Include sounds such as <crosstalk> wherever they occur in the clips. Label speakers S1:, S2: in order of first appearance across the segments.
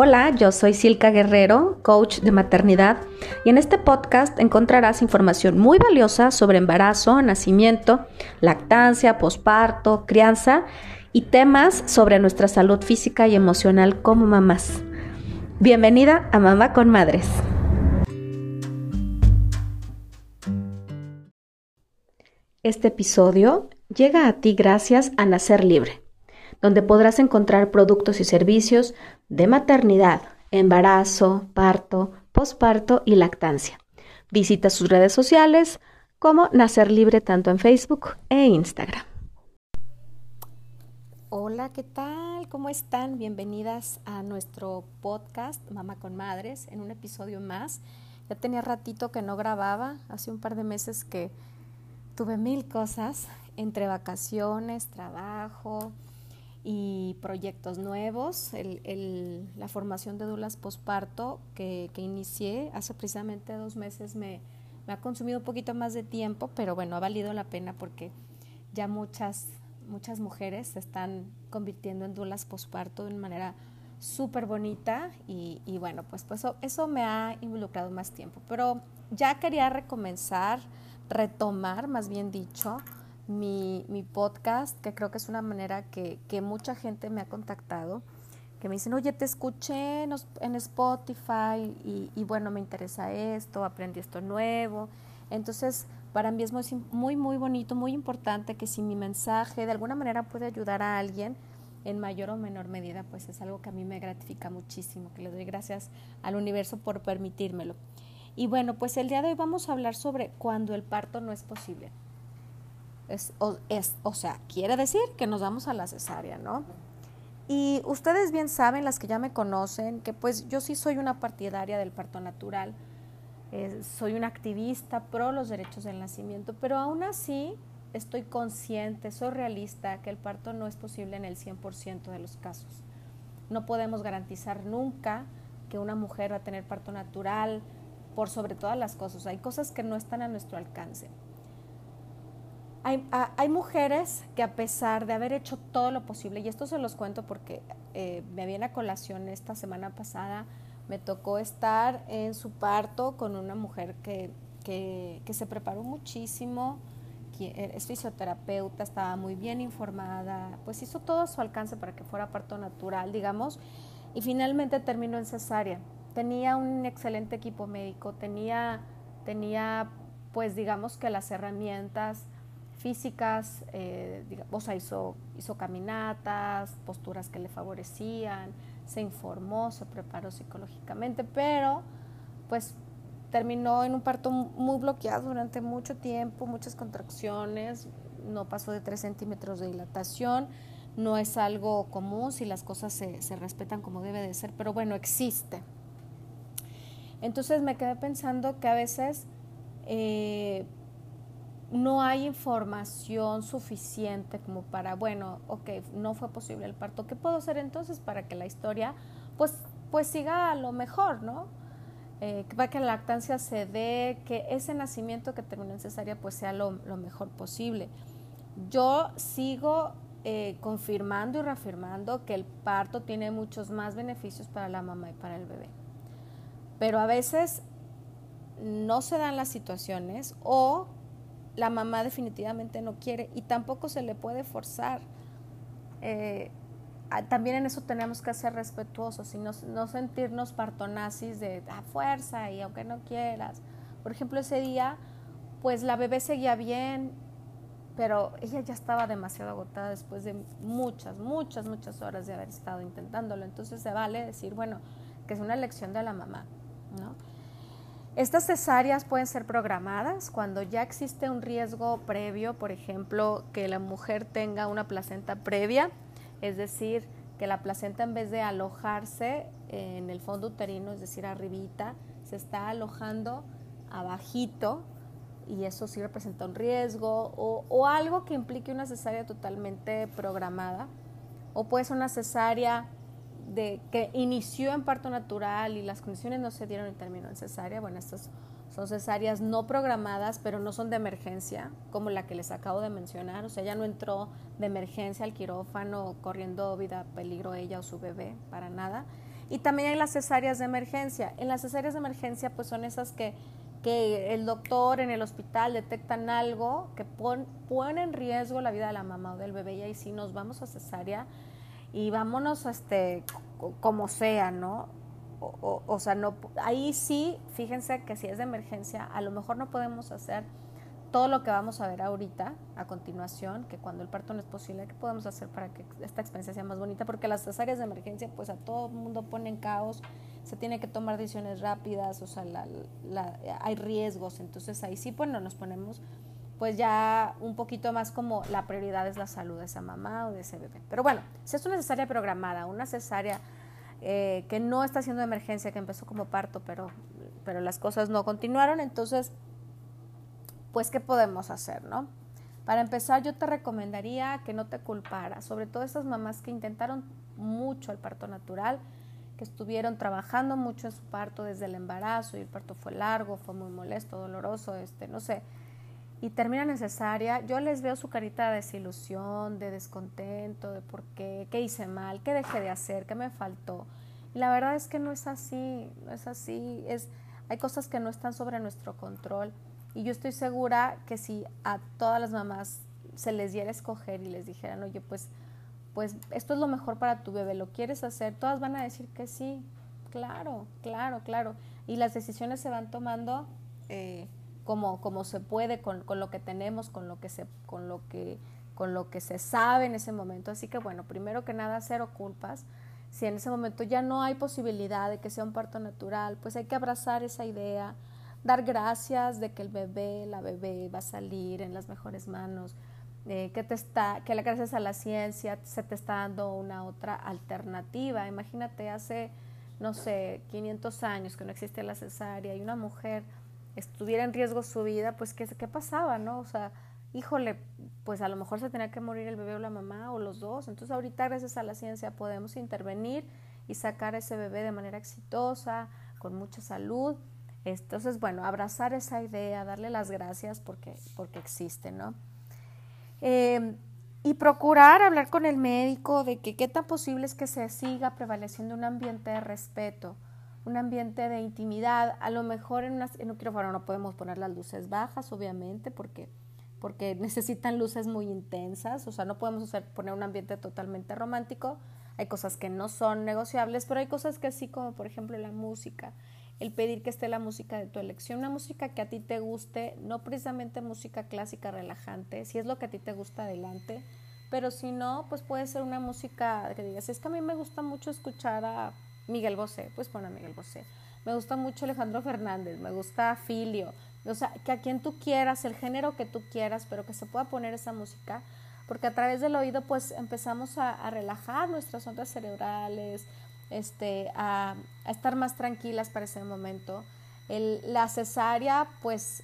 S1: Hola, yo soy Silka Guerrero, coach de maternidad, y en este podcast encontrarás información muy valiosa sobre embarazo, nacimiento, lactancia, posparto, crianza y temas sobre nuestra salud física y emocional como mamás. Bienvenida a Mamá con Madres. Este episodio llega a ti gracias a Nacer Libre donde podrás encontrar productos y servicios de maternidad, embarazo, parto, posparto y lactancia. Visita sus redes sociales como Nacer Libre tanto en Facebook e Instagram. Hola, ¿qué tal? ¿Cómo están? Bienvenidas a nuestro podcast Mamá con Madres en un episodio más. Ya tenía ratito que no grababa, hace un par de meses que tuve mil cosas entre vacaciones, trabajo, y proyectos nuevos. la formación de dulas posparto que, que, inicié hace precisamente dos meses me, me, ha consumido un poquito más de tiempo, pero bueno, ha valido la pena porque ya muchas, muchas mujeres se están convirtiendo en dulas posparto de una manera súper bonita y, y, bueno, pues, pues eso, eso me ha involucrado más tiempo. Pero ya quería recomenzar, retomar, más bien dicho, mi, mi, podcast, que creo que es una manera que, que, mucha gente me ha contactado, que me dicen, oye, te escuché en, Spotify y, y, bueno, me interesa esto, aprendí esto nuevo. Entonces, para mí es muy, muy, muy bonito, muy importante que si mi mensaje de alguna manera puede ayudar a alguien, en mayor o menor medida, pues es algo que a mí me gratifica muchísimo, que le doy gracias al universo por permitírmelo. Y bueno, pues el día de hoy vamos a hablar sobre cuando el parto no es posible. Es, o, sea, quiere decir que nos vamos a la cesárea, ¿no? Y ustedes bien saben, las que ya me conocen, que pues yo sí soy una partidaria del parto natural, eh, soy una activista pro los derechos del nacimiento, pero aún así estoy consciente, soy realista, que el parto no es posible en el 100% de los casos. No podemos garantizar nunca que una mujer va a tener parto natural por sobre todas las cosas. Hay cosas que no están a nuestro alcance. Hay, mujeres que a pesar de haber hecho todo lo posible, y esto se los cuento porque eh, me viene a colación esta semana pasada, me tocó estar en su parto con una mujer que, que, que se preparó muchísimo, que es fisioterapeuta, estaba muy bien informada, pues hizo todo a su alcance para que fuera parto natural, digamos, y finalmente terminó en cesárea. Tenía un excelente equipo médico, tenía, tenía pues digamos que las herramientas, físicas, eh, o sea, hizo, hizo caminatas, posturas que le favorecían, se informó, se preparó psicológicamente, pero pues terminó en un parto muy bloqueado durante mucho tiempo, muchas contracciones, no pasó de 3 centímetros de dilatación, no es algo común si las cosas se, se respetan como debe de ser, pero bueno, existe. Entonces me quedé pensando que a veces eh, no hay información suficiente como para, bueno, ok, no fue posible el parto, ¿qué puedo hacer entonces para que la historia pues, pues siga a lo mejor, ¿no? Eh, para que la lactancia se dé, que ese nacimiento que terminó en cesárea pues sea lo, mejor posible. Yo sigo eh, confirmando y reafirmando que el parto tiene muchos más beneficios para la mamá y para el bebé. Pero a veces no se dan las situaciones o la mamá definitivamente no quiere y tampoco se le puede forzar. Eh, también en eso tenemos que ser respetuosos y no, sentirnos partonazis de a fuerza y aunque no quieras. Por ejemplo, ese día, pues la bebé seguía bien, pero ella ya estaba demasiado agotada después de muchas, muchas, muchas horas de haber estado intentándolo. Entonces se vale decir, bueno, que es una elección de la mamá, ¿no? Estas cesáreas pueden ser programadas cuando ya existe un riesgo previo, por ejemplo, que la mujer tenga una placenta previa, es decir, que la placenta en vez de alojarse en el fondo uterino, es decir, arribita, se está alojando abajito y eso sí representa un riesgo o, o algo que implique una cesárea totalmente programada. O puede ser una cesárea de que inició en parto natural y las condiciones no se dieron y terminó en cesárea, bueno, estas son cesáreas no programadas, pero no son de emergencia, como la que les acabo de mencionar, o sea, ya no entró de emergencia al quirófano corriendo vida peligro ella o su bebé, para nada. Y también hay las cesáreas de emergencia. En las cesáreas de emergencia, pues son esas que, que el doctor en el hospital detectan algo que pone en riesgo la vida de la mamá o del bebé y ahí sí nos vamos a cesárea y vámonos este, como sea, ¿no? O, o, sea, no, ahí sí, fíjense que si es de emergencia, a lo mejor no podemos hacer todo lo que vamos a ver ahorita, a continuación, que cuando el parto no es posible, ¿qué podemos hacer para que esta experiencia sea más bonita? Porque las cesáreas de emergencia, pues a todo el mundo pone en caos, se tiene que tomar decisiones rápidas, o sea, hay riesgos, entonces ahí sí, bueno, nos ponemos pues ya un poquito más como la prioridad es la salud de esa mamá o de ese bebé. Pero bueno, si es una cesárea programada, una cesárea eh, que no está siendo emergencia, que empezó como parto, pero, pero las cosas no continuaron, entonces pues ¿qué podemos hacer, no? Para empezar, yo te recomendaría que no te culparas, sobre todo esas mamás que intentaron mucho el parto natural, que estuvieron trabajando mucho en su parto desde el embarazo y el parto fue largo, fue muy molesto, doloroso, este, no sé, y termina necesaria, yo les veo su carita de desilusión, de descontento, de por qué, qué hice mal, qué dejé de hacer, qué me faltó. Y la verdad es que no es así, no es así, es, hay cosas que no están sobre nuestro control. Y yo estoy segura que si a todas las mamás se les diera escoger y les dijeran, oye, pues, pues esto es lo mejor para tu bebé, ¿lo quieres hacer? Todas van a decir que sí, claro, claro, claro. Y las decisiones se van tomando eh, como, como se puede, con, con, lo que tenemos, con lo que, se, con, lo que, con lo que se sabe en ese momento. Así que bueno, primero que nada, cero culpas. Si en ese momento ya no hay posibilidad de que sea un parto natural, pues hay que abrazar esa idea, dar gracias de que el bebé, la bebé va a salir en las mejores manos, eh, que te está, que gracias a la ciencia se te está dando una otra alternativa. Imagínate hace, no sé, 500 años que no existía la cesárea y una mujer estuviera en riesgo su vida, pues ¿qué, qué pasaba, no? O sea, híjole, pues a lo mejor se tenía que morir el bebé o la mamá o los dos. Entonces ahorita gracias a la ciencia podemos intervenir y sacar a ese bebé de manera exitosa, con mucha salud entonces, bueno, abrazar esa idea, darle las gracias porque, porque existe, ¿no? Em, y procurar hablar con el médico de que qué tan posible es que se siga prevaleciendo un ambiente de respeto, un ambiente de intimidad. A lo mejor en, en un quirófano no podemos poner las luces bajas, obviamente, porque, porque <laughs> necesitan luces muy intensas, o sea, no podemos poner un ambiente totalmente romántico. Hay cosas que no son negociables, pero hay cosas que sí, como por ejemplo la música el pedir que esté la música de tu elección, una música que a ti te guste, no precisamente música clásica relajante, si es lo que a ti te gusta, adelante, pero si no, pues puede ser una música que digas, es que a mí me gusta mucho escuchar a Miguel Bosé, pues pon a Miguel Bosé. Me gusta mucho Alejandro Fernández, me gusta Filio, o sea, que a quien tú quieras, el género que tú quieras, pero que se pueda poner esa música, porque a través del oído pues empezamos a, a relajar nuestras ondas cerebrales, este, a, estar más tranquilas para ese momento. La cesárea, pues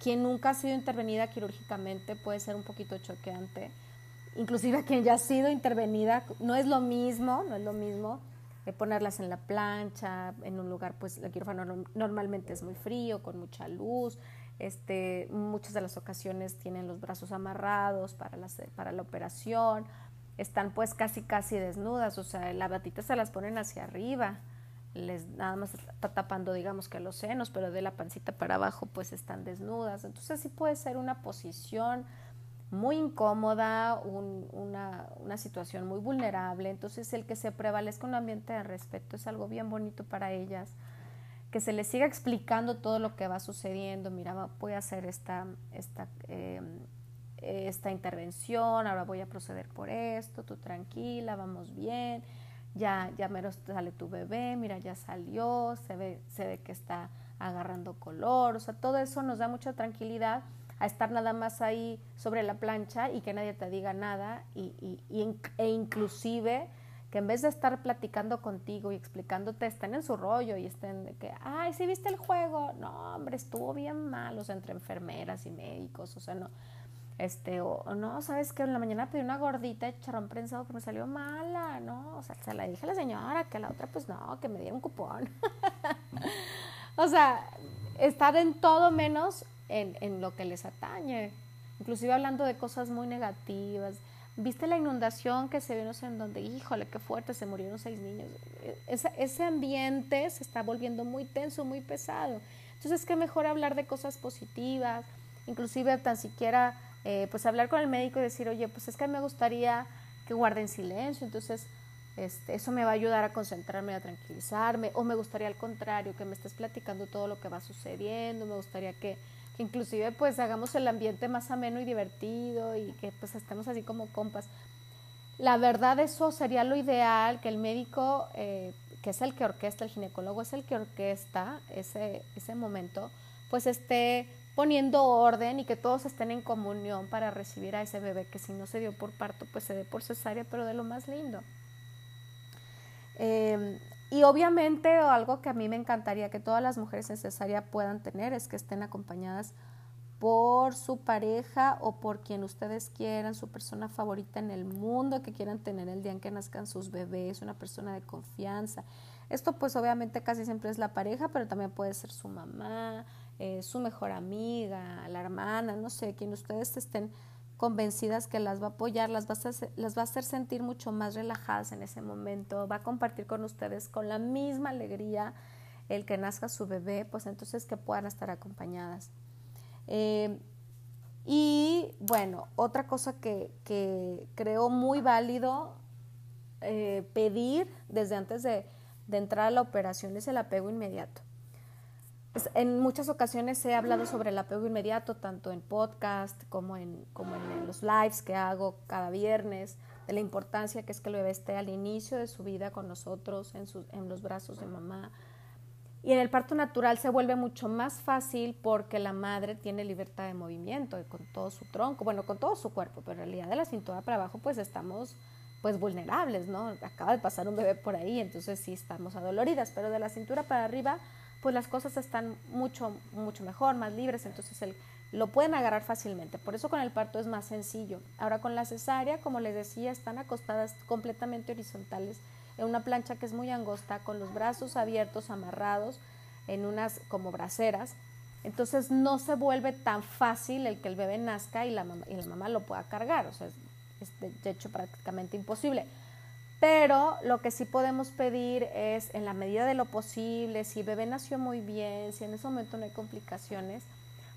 S1: quien nunca ha sido intervenida quirúrgicamente puede ser un poquito choqueante. Inclusive quien ya ha sido intervenida, no es lo mismo, no es lo mismo ponerlas en la plancha, en un lugar, pues el quirófano normalmente es muy frío, con mucha luz, este, muchas de las ocasiones tienen los brazos amarrados para para la operación, están pues casi casi desnudas, o sea, la batita se las ponen hacia arriba, les nada más está tapando digamos que los senos, pero de la pancita para abajo pues están desnudas, entonces sí puede ser una posición muy incómoda, una, una situación muy vulnerable, entonces el que se prevalezca un ambiente de respeto es algo bien bonito para ellas, que se les siga explicando todo lo que va sucediendo, mira, voy a hacer esta, esta eh, esta intervención, ahora voy a proceder por esto, tú tranquila, vamos bien, ya, ya menos sale tu bebé, mira, ya salió, se ve, se ve que está agarrando color, o sea, todo eso nos da mucha tranquilidad a estar nada más ahí sobre la plancha y que nadie te diga nada y, y, e inclusive que en vez de estar platicando contigo y explicándote, estén en su rollo y estén de que, ay, ¿sí viste el juego? No, hombre, estuvo bien mal, o sea, entre enfermeras y médicos, o sea, no, este, o, no, sabes que en la mañana pedí una gordita de charrón prensado que me salió mala, ¿no? O sea, se la dije a la señora, que la otra, pues no, que me diera un cupón. <laughs> o sea, estar en todo menos en, lo que les atañe. Inclusive hablando de cosas muy negativas. ¿Viste la inundación que se vio no sé en donde? Híjole, qué fuerte, se murieron seis niños. E, ese ambiente se está volviendo muy tenso, muy pesado. Entonces, qué mejor hablar de cosas positivas, inclusive tan siquiera, eh, pues hablar con el médico y decir, oye, pues es que me gustaría que guarden silencio, entonces este, eso me va a ayudar a concentrarme, a tranquilizarme, o me gustaría al contrario, que me estés platicando todo lo que va sucediendo, me gustaría que, inclusive pues hagamos el ambiente más ameno y divertido y que pues estemos así como compas. La verdad eso sería lo ideal, que el médico, eh, que es el que orquesta, el ginecólogo es el que orquesta ese, ese momento, pues esté poniendo orden y que todos estén en comunión para recibir a ese bebé que si no se dio por parto, pues se dé por cesárea, pero de lo más lindo. Em, y obviamente algo que a mí me encantaría que todas las mujeres en cesárea puedan tener es que estén acompañadas por su pareja o por quien ustedes quieran, su persona favorita en el mundo que quieran tener el día en que nazcan sus bebés, una persona de confianza. Esto pues obviamente casi siempre es la pareja, pero también puede ser su mamá, eh, su mejor amiga, la hermana, no sé, quien ustedes estén convencidas que las va a apoyar, las va a, hacer, sentir mucho más relajadas en ese momento, va a compartir con ustedes con la misma alegría el que nazca su bebé, pues entonces que puedan estar acompañadas. Eh, y bueno, otra cosa que, creo muy válido eh, pedir desde antes de entrar a la operación es el apego inmediato. Pues, en muchas ocasiones he hablado sobre el apego inmediato, tanto en podcast como en, como en los lives que hago cada viernes, de la importancia que es que el bebé esté al inicio de su vida con nosotros, en, en los brazos de mamá. Y en el parto natural se vuelve mucho más fácil porque la madre tiene libertad de movimiento con todo su tronco, bueno, con todo su cuerpo, pero en realidad de la cintura para abajo pues estamos pues vulnerables, ¿no? Acaba de pasar un bebé por ahí, entonces sí estamos adoloridas, pero de la cintura para arriba pues las cosas están mucho, mucho mejor, más libres, entonces el, lo pueden agarrar fácilmente. Por eso con el parto es más sencillo. Ahora con la cesárea, como les decía, están acostadas completamente horizontales en una plancha que es muy angosta, con los brazos abiertos, amarrados en unas como braceras. Entonces no se vuelve tan fácil el que el bebé nazca y la mamá, y la mamá lo pueda cargar, o sea, es de hecho prácticamente imposible. Pero lo que sí podemos pedir es, en la medida de lo posible, si el bebé nació muy bien, si en ese momento no hay complicaciones,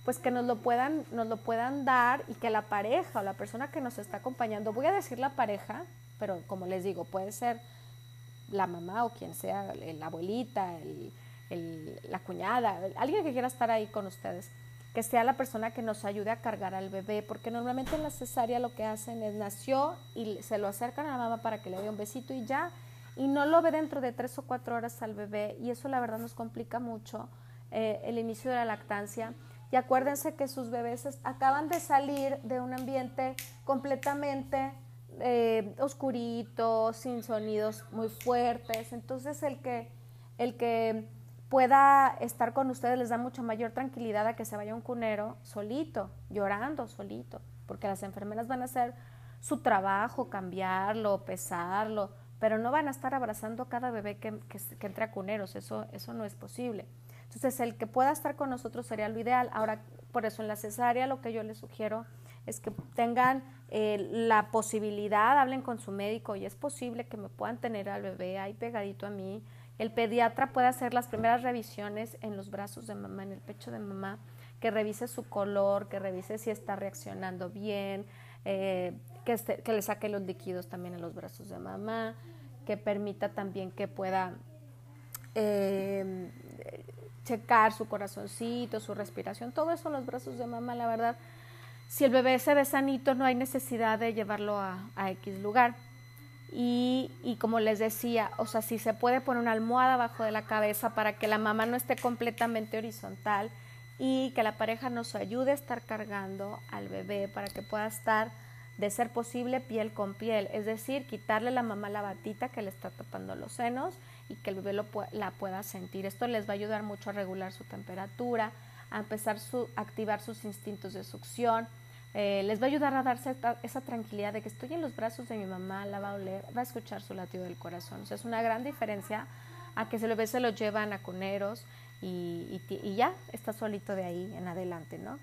S1: pues que nos lo puedan, nos lo puedan dar y que la pareja o la persona que nos está acompañando, voy a decir la pareja, pero como les digo, puede ser la mamá o quien sea, la abuelita, la cuñada, alguien que quiera estar ahí con ustedes que sea la persona que nos ayude a cargar al bebé, porque normalmente en la cesárea lo que hacen es nació y se lo acercan a la mamá para que le dé un besito y ya, y no lo ve dentro de tres o cuatro horas al bebé, y eso la verdad nos complica mucho eh, el inicio de la lactancia. Y acuérdense que sus bebés acaban de salir de un ambiente completamente eh, oscurito, sin sonidos muy fuertes, entonces el que, el que pueda estar con ustedes les da mucha mayor tranquilidad a que se vaya un cunero solito, llorando solito, porque las enfermeras van a hacer su trabajo, cambiarlo, pesarlo, pero no van a estar abrazando cada bebé que, que, entre a cuneros, eso, eso no es posible. Entonces, el que pueda estar con nosotros sería lo ideal. Ahora, por eso en la cesárea lo que yo les sugiero es que tengan eh, la posibilidad, hablen con su médico y es posible que me puedan tener al bebé ahí pegadito a mí, el pediatra puede hacer las primeras revisiones en los brazos de mamá, en el pecho de mamá, que revise su color, que revise si está reaccionando bien, eh, que, que, le saque los líquidos también en los brazos de mamá, que permita también que pueda eh, checar su corazoncito, su respiración, todo eso en los brazos de mamá, la verdad. Si el bebé se ve sanito, no hay necesidad de llevarlo a X lugar. Y, y, como les decía, o sea, si se puede poner una almohada abajo de la cabeza para que la mamá no esté completamente horizontal y que la pareja nos ayude a estar cargando al bebé para que pueda estar, de ser posible, piel con piel, es decir, quitarle a la mamá la batita que le está tapando los senos y que el bebé lo, la pueda sentir. Esto les va a ayudar mucho a regular su temperatura, a empezar a activar sus instintos de succión, eh, les va a ayudar a darse esa tranquilidad de que estoy en los brazos de mi mamá, la va a oler, va a escuchar su latido del corazón. O sea, es una gran diferencia a que se lo, se lo llevan a coneros y, ya está solito de ahí en adelante, ¿no?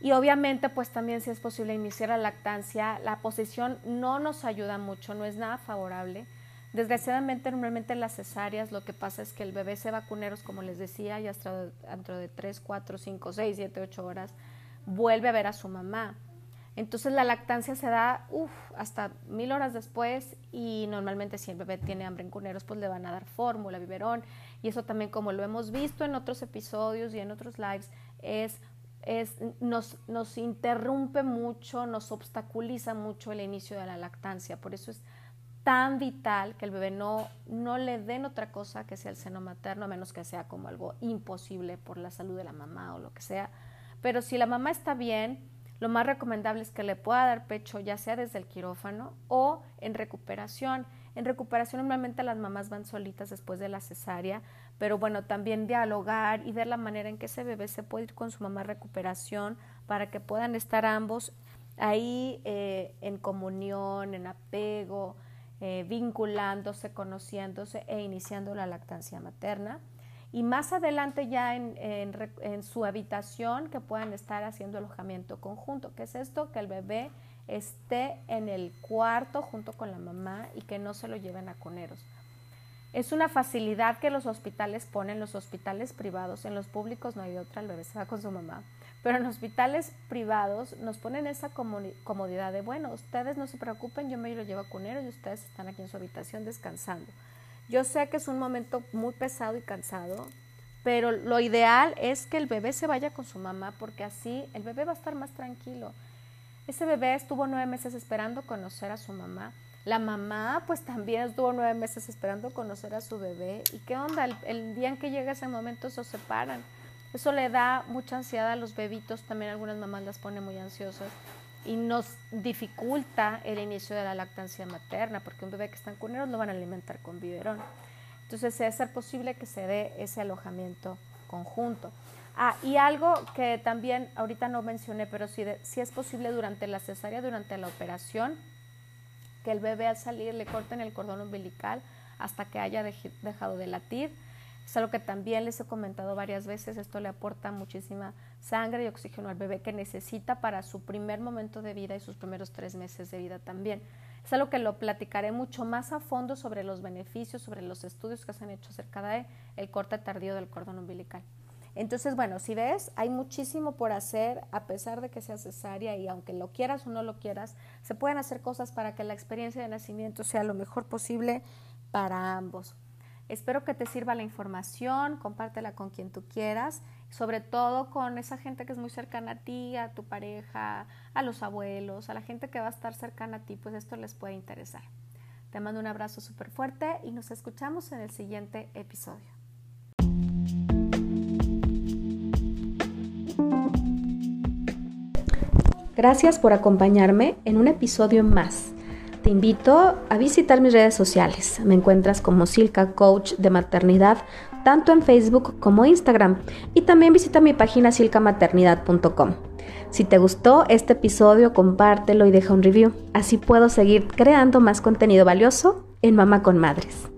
S1: Y obviamente, pues también si es posible iniciar la lactancia, la posición no nos ayuda mucho, no es nada favorable. Desgraciadamente, normalmente en las cesáreas lo que pasa es que el bebé se va cuneros, como les decía, y hasta dentro de 3, 4, 5, 6, 7, 8 horas vuelve a ver a su mamá. Entonces la lactancia se da hasta mil horas después y normalmente si el bebé tiene hambre en cuneros pues le van a dar fórmula, biberón y eso también como lo hemos visto en otros episodios y en otros lives es, es nos, nos interrumpe mucho, nos obstaculiza mucho el inicio de la lactancia. Por eso es tan vital que el bebé no, no le den otra cosa que sea el seno materno, a menos que sea como algo imposible por la salud de la mamá o lo que sea. Pero si la mamá está bien, lo más recomendable es que le pueda dar pecho ya sea desde el quirófano o en recuperación. En recuperación normalmente las mamás van solitas después de la cesárea, pero bueno, también dialogar y ver la manera en que ese bebé se puede ir con su mamá a recuperación para que puedan estar ambos ahí eh, en comunión, en apego, eh, vinculándose, conociéndose e iniciando la lactancia materna y más adelante ya en, su habitación que puedan estar haciendo alojamiento conjunto. ¿Qué es esto? Que el bebé esté en el cuarto junto con la mamá y que no se lo lleven a coneros. Es una facilidad que los hospitales ponen, los hospitales privados, en los públicos no hay otra, el bebé se va con su mamá, pero en hospitales privados nos ponen esa comodidad de, bueno, ustedes no se preocupen, yo me lo llevo a coneros y ustedes están aquí en su habitación descansando. Yo sé que es un momento muy pesado y cansado, pero lo ideal es que el bebé se vaya con su mamá porque así el bebé va a estar más tranquilo. Ese bebé estuvo nueve meses esperando conocer a su mamá. La mamá pues también estuvo nueve meses esperando conocer a su bebé. ¿Y qué onda? El, día en que llega ese momento se separan. Eso le da mucha ansiedad a los bebitos, también algunas mamás las pone muy ansiosas y nos dificulta el inicio de la lactancia materna, porque un bebé que está en cuneros lo van a alimentar con biberón. Entonces, debe ser posible que se dé ese alojamiento conjunto. Ah, y algo que también ahorita no mencioné, pero sí, sí es posible durante la cesárea, durante la operación, que el bebé al salir le corten el cordón umbilical hasta que haya dejado de latir es algo que también les he comentado varias veces, esto le aporta muchísima sangre y oxígeno al bebé que necesita para su primer momento de vida y sus primeros tres meses de vida también. Es algo que lo platicaré mucho más a fondo sobre los beneficios, sobre los estudios que se han hecho acerca de el corte tardío del cordón umbilical. Entonces, bueno, si ves, hay muchísimo por hacer, a pesar de que sea cesárea y aunque lo quieras o no lo quieras, se pueden hacer cosas para que la experiencia de nacimiento sea lo mejor posible para ambos. Espero que te sirva la información, compártela con quien tú quieras, sobre todo con esa gente que es muy cercana a ti, a tu pareja, a los abuelos, a la gente que va a estar cercana a ti, pues esto les puede interesar. Te mando un abrazo súper fuerte y nos escuchamos en el siguiente episodio. Gracias por acompañarme en un episodio más te invito a visitar mis redes sociales. Me encuentras como Silka Coach de Maternidad, tanto en Facebook como Instagram. Y también visita mi página silcamaternidad.com. Si te gustó este episodio, compártelo y deja un review. Así puedo seguir creando más contenido valioso en Mamá con Madres.